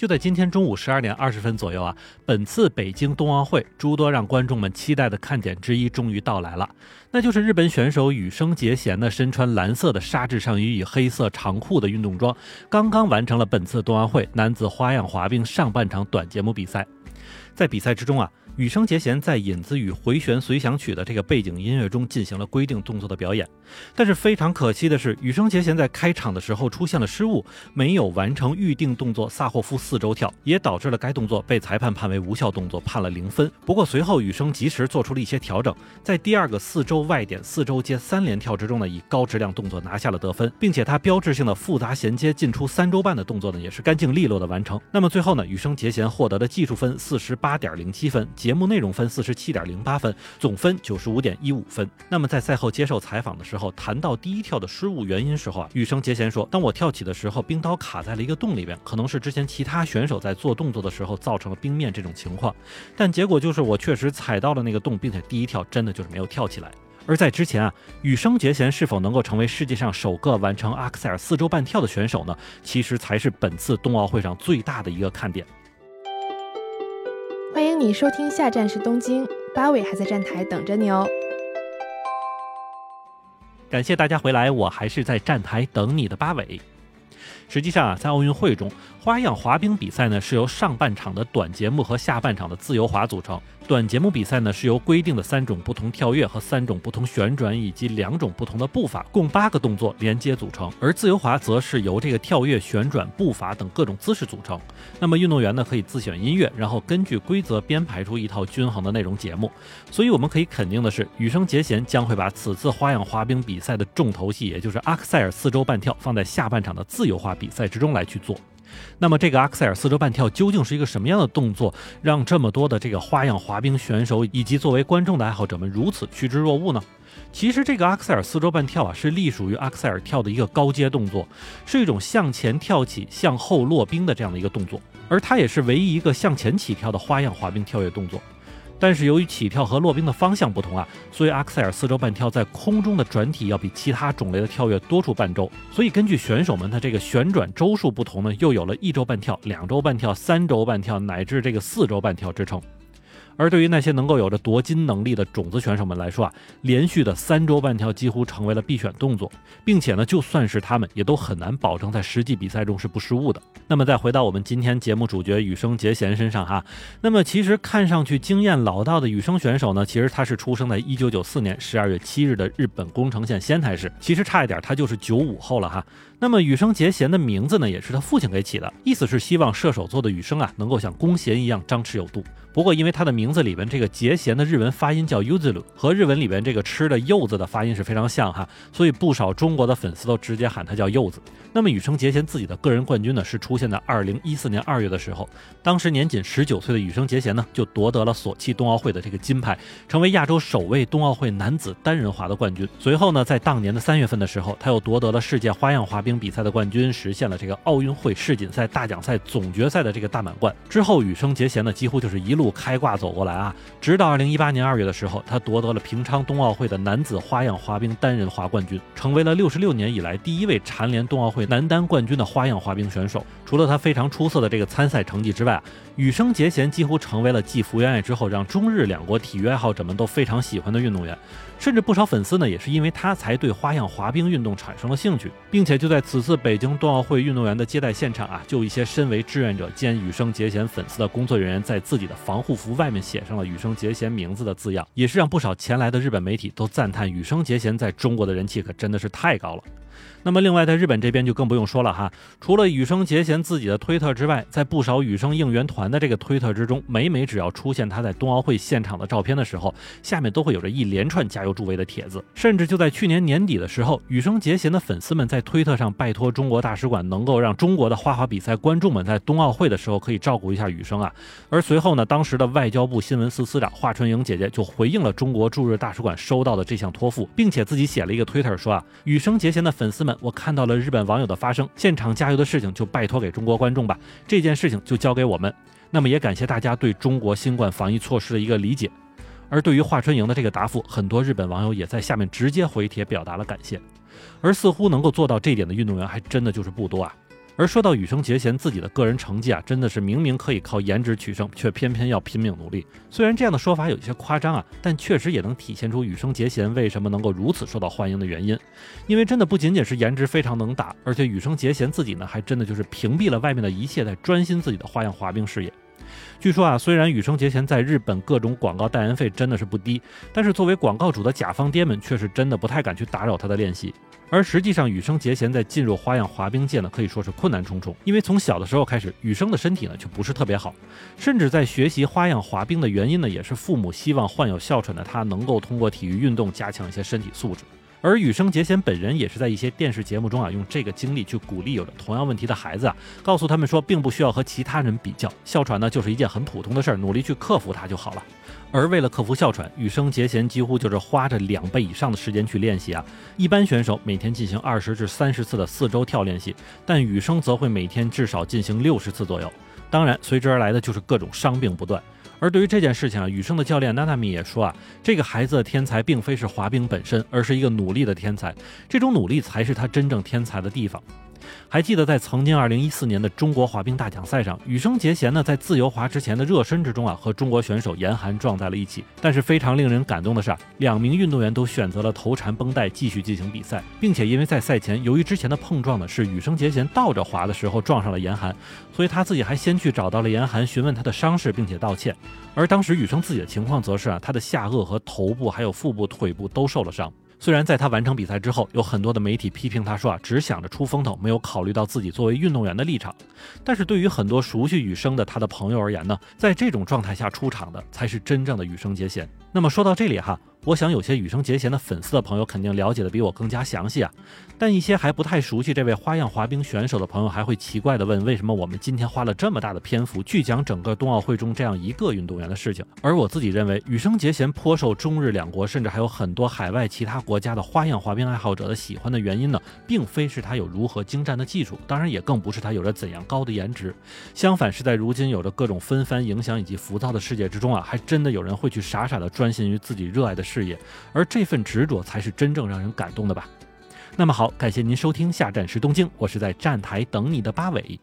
就在今天中午十二点二十分左右啊，本次北京冬奥会诸多让观众们期待的看点之一终于到来了，那就是日本选手羽生结弦的，身穿蓝色的纱质上衣与黑色长裤的运动装，刚刚完成了本次冬奥会男子花样滑冰上半场短节目比赛，在比赛之中啊。羽生结弦在引子与回旋随想曲的这个背景音乐中进行了规定动作的表演，但是非常可惜的是，羽生结弦在开场的时候出现了失误，没有完成预定动作萨霍夫四周跳，也导致了该动作被裁判判为无效动作，判了零分。不过随后羽生及时做出了一些调整，在第二个四周外点四周接三连跳之中呢，以高质量动作拿下了得分，并且他标志性的复杂衔接进出三周半的动作呢，也是干净利落的完成。那么最后呢，羽生结弦获得的技术分四十八点零七分。节目内容分四十七点零八分，总分九十五点一五分。那么在赛后接受采访的时候，谈到第一跳的失误原因时候啊，羽生结弦说：“当我跳起的时候，冰刀卡在了一个洞里边，可能是之前其他选手在做动作的时候造成了冰面这种情况，但结果就是我确实踩到了那个洞，并且第一跳真的就是没有跳起来。而在之前啊，羽生结弦是否能够成为世界上首个完成阿克塞尔四周半跳的选手呢？其实才是本次冬奥会上最大的一个看点。”欢迎你收听，下站是东京，八尾还在站台等着你哦。感谢大家回来，我还是在站台等你的八尾。实际上啊，在奥运会中，花样滑冰比赛呢是由上半场的短节目和下半场的自由滑组成。短节目比赛呢是由规定的三种不同跳跃和三种不同旋转以及两种不同的步伐，共八个动作连接组成。而自由滑则是由这个跳跃、旋转、步伐等各种姿势组成。那么运动员呢可以自选音乐，然后根据规则编排出一套均衡的内容节目。所以我们可以肯定的是，羽生结弦将会把此次花样滑冰比赛的重头戏，也就是阿克塞尔四周半跳，放在下半场的自由滑比赛之中来去做。那么这个阿克塞尔四周半跳究竟是一个什么样的动作，让这么多的这个花样滑冰选手以及作为观众的爱好者们如此趋之若鹜呢？其实这个阿克塞尔四周半跳啊，是隶属于阿克塞尔跳的一个高阶动作，是一种向前跳起、向后落冰的这样的一个动作，而它也是唯一一个向前起跳的花样滑冰跳跃动作。但是由于起跳和落冰的方向不同啊，所以阿克塞尔四周半跳在空中的转体要比其他种类的跳跃多出半周。所以根据选手们的这个旋转周数不同呢，又有了一周半跳、两周半跳、三周半跳乃至这个四周半跳之称。而对于那些能够有着夺金能力的种子选手们来说啊，连续的三周半跳几乎成为了必选动作，并且呢，就算是他们也都很难保证在实际比赛中是不失误的。那么再回到我们今天节目主角羽生结弦身上哈，那么其实看上去经验老道的羽生选手呢，其实他是出生在一九九四年十二月七日的日本宫城县仙台市，其实差一点他就是九五后了哈。那么羽生结弦的名字呢，也是他父亲给起的，意思是希望射手座的羽生啊，能够像弓弦一样张弛有度。不过，因为他的名字里边这个结弦的日文发音叫 Uzuru，和日文里边这个吃的柚子的发音是非常像哈，所以不少中国的粉丝都直接喊他叫柚子。那么羽生结弦自己的个人冠军呢，是出现在二零一四年二月的时候，当时年仅十九岁的羽生结弦呢，就夺得了索契冬奥会的这个金牌，成为亚洲首位冬奥会男子单人滑的冠军。随后呢，在当年的三月份的时候，他又夺得了世界花样滑冰比赛的冠军，实现了这个奥运会世锦赛大奖赛总决赛的这个大满贯。之后，羽生结弦呢，几乎就是一路。开挂走过来啊，直到二零一八年二月的时候，他夺得了平昌冬奥会的男子花样滑冰单人滑冠军，成为了六十六年以来第一位蝉联冬奥会男单冠军的花样滑冰选手。除了他非常出色的这个参赛成绩之外，羽生结弦几乎成为了继福原爱之后，让中日两国体育爱好者们都非常喜欢的运动员。甚至不少粉丝呢，也是因为他才对花样滑冰运动产生了兴趣，并且就在此次北京冬奥会运动员的接待现场啊，就一些身为志愿者兼羽生结弦粉丝的工作人员在自己的防护服外面写上了羽生结弦名字的字样，也是让不少前来的日本媒体都赞叹羽生结弦在中国的人气可真的是太高了。那么，另外在日本这边就更不用说了哈。除了羽生结弦自己的推特之外，在不少羽生应援团的这个推特之中，每每只要出现他在冬奥会现场的照片的时候，下面都会有着一连串加油助威的帖子。甚至就在去年年底的时候，羽生结弦的粉丝们在推特上拜托中国大使馆，能够让中国的花滑比赛观众们在冬奥会的时候可以照顾一下羽生啊。而随后呢，当时的外交部新闻司司长华春莹姐姐就回应了中国驻日大使馆收到的这项托付，并且自己写了一个推特说啊，羽生结弦的粉粉丝们。我看到了日本网友的发声，现场加油的事情就拜托给中国观众吧，这件事情就交给我们。那么也感谢大家对中国新冠防疫措施的一个理解。而对于华春莹的这个答复，很多日本网友也在下面直接回帖表达了感谢。而似乎能够做到这点的运动员还真的就是不多啊。而说到羽生结弦自己的个人成绩啊，真的是明明可以靠颜值取胜，却偏偏要拼命努力。虽然这样的说法有些夸张啊，但确实也能体现出羽生结弦为什么能够如此受到欢迎的原因。因为真的不仅仅是颜值非常能打，而且羽生结弦自己呢，还真的就是屏蔽了外面的一切，在专心自己的花样滑冰事业。据说啊，虽然羽生结弦在日本各种广告代言费真的是不低，但是作为广告主的甲方爹们却是真的不太敢去打扰他的练习。而实际上，羽生结弦在进入花样滑冰界呢，可以说是困难重重。因为从小的时候开始，羽生的身体呢就不是特别好，甚至在学习花样滑冰的原因呢，也是父母希望患有哮喘的他能够通过体育运动加强一些身体素质。而羽生结弦本人也是在一些电视节目中啊，用这个经历去鼓励有着同样问题的孩子啊，告诉他们说，并不需要和其他人比较，哮喘呢就是一件很普通的事儿，努力去克服它就好了。而为了克服哮喘，羽生结弦几乎就是花着两倍以上的时间去练习啊。一般选手每天进行二十至三十次的四周跳练习，但羽生则会每天至少进行六十次左右。当然，随之而来的就是各种伤病不断。而对于这件事情啊，羽生的教练娜娜米也说啊，这个孩子的天才并非是滑冰本身，而是一个努力的天才。这种努力才是他真正天才的地方。还记得在曾经二零一四年的中国滑冰大奖赛上，羽生结弦呢在自由滑之前的热身之中啊，和中国选手严寒撞在了一起。但是非常令人感动的是啊，两名运动员都选择了头缠绷带继续进行比赛，并且因为在赛前由于之前的碰撞呢是羽生结弦倒着滑的时候撞上了严寒，所以他自己还先去找到了严寒询问他的伤势，并且道歉。而当时羽生自己的情况则是啊，他的下颚和头部还有腹部、腿部都受了伤。虽然在他完成比赛之后，有很多的媒体批评他说啊，只想着出风头，没有考虑到自己作为运动员的立场。但是对于很多熟悉羽生的他的朋友而言呢，在这种状态下出场的才是真正的羽生结弦。那么说到这里哈。我想有些羽生结弦的粉丝的朋友肯定了解的比我更加详细啊，但一些还不太熟悉这位花样滑冰选手的朋友还会奇怪的问：为什么我们今天花了这么大的篇幅去讲整个冬奥会中这样一个运动员的事情？而我自己认为，羽生结弦颇受中日两国甚至还有很多海外其他国家的花样滑冰爱好者的喜欢的原因呢，并非是他有如何精湛的技术，当然也更不是他有着怎样高的颜值，相反是在如今有着各种纷繁影响以及浮躁的世界之中啊，还真的有人会去傻傻的专心于自己热爱的。事业，而这份执着才是真正让人感动的吧。那么好，感谢您收听，下站时东京，我是在站台等你的八尾。